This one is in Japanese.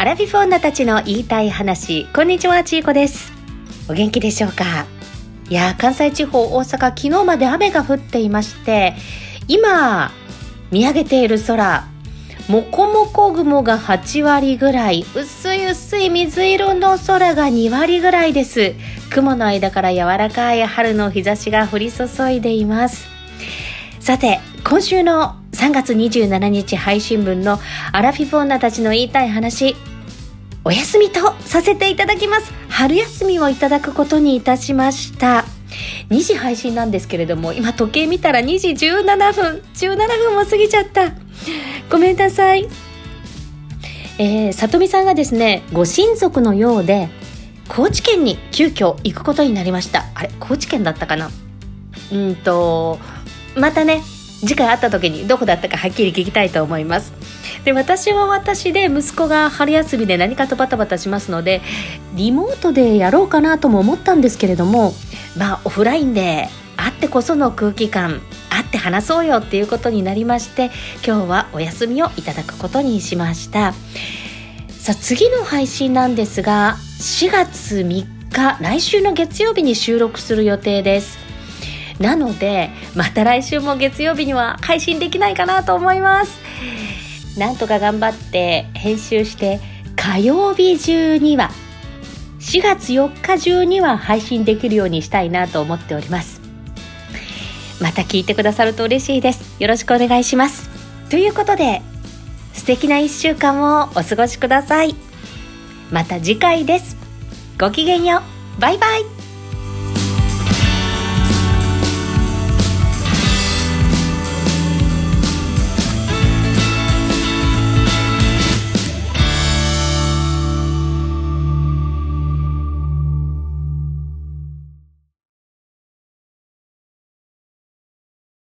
アラフィフ女たちの言いたい話。こんにちはちいこです。お元気でしょうか？いや関西地方大阪昨日まで雨が降っていまして今見上げている空もこもこ雲が8割ぐらい薄い薄い水色の空が2割ぐらいです。雲の間から柔らかい春の日差しが降り注いでいます。さて今週の3月27日配信分のアラフィフ女たちの言いたい話お休みとさせていただきます。春休みをいただくことにいたしました。2時配信なんですけれども今時計見たら2時17分。17分も過ぎちゃった。ごめんなさい。えー、里美さんがですねご親族のようで高知県に急遽行くことになりました。あれ高知県だったかな？うんとまたね次回会った時にどこだったかはっきり聞きたいと思います。で私は私で息子が春休みで何かとバタバタしますのでリモートでやろうかなとも思ったんですけれどもまあオフラインで会ってこその空気感会って話そうよっていうことになりまして今日はお休みをいただくことにしました。さあ次の配信なんですが4月3日来週の月曜日に収録する予定です。なのでまた来週も月曜日には配信できないかなと思います。なんとか頑張って編集して火曜日中には4月4日中には配信できるようにしたいなと思っております。また聞いてくださると嬉しいです。よろしくお願いします。ということで素敵な1週間をお過ごしください。また次回です。ごきげんよう。バイバイ。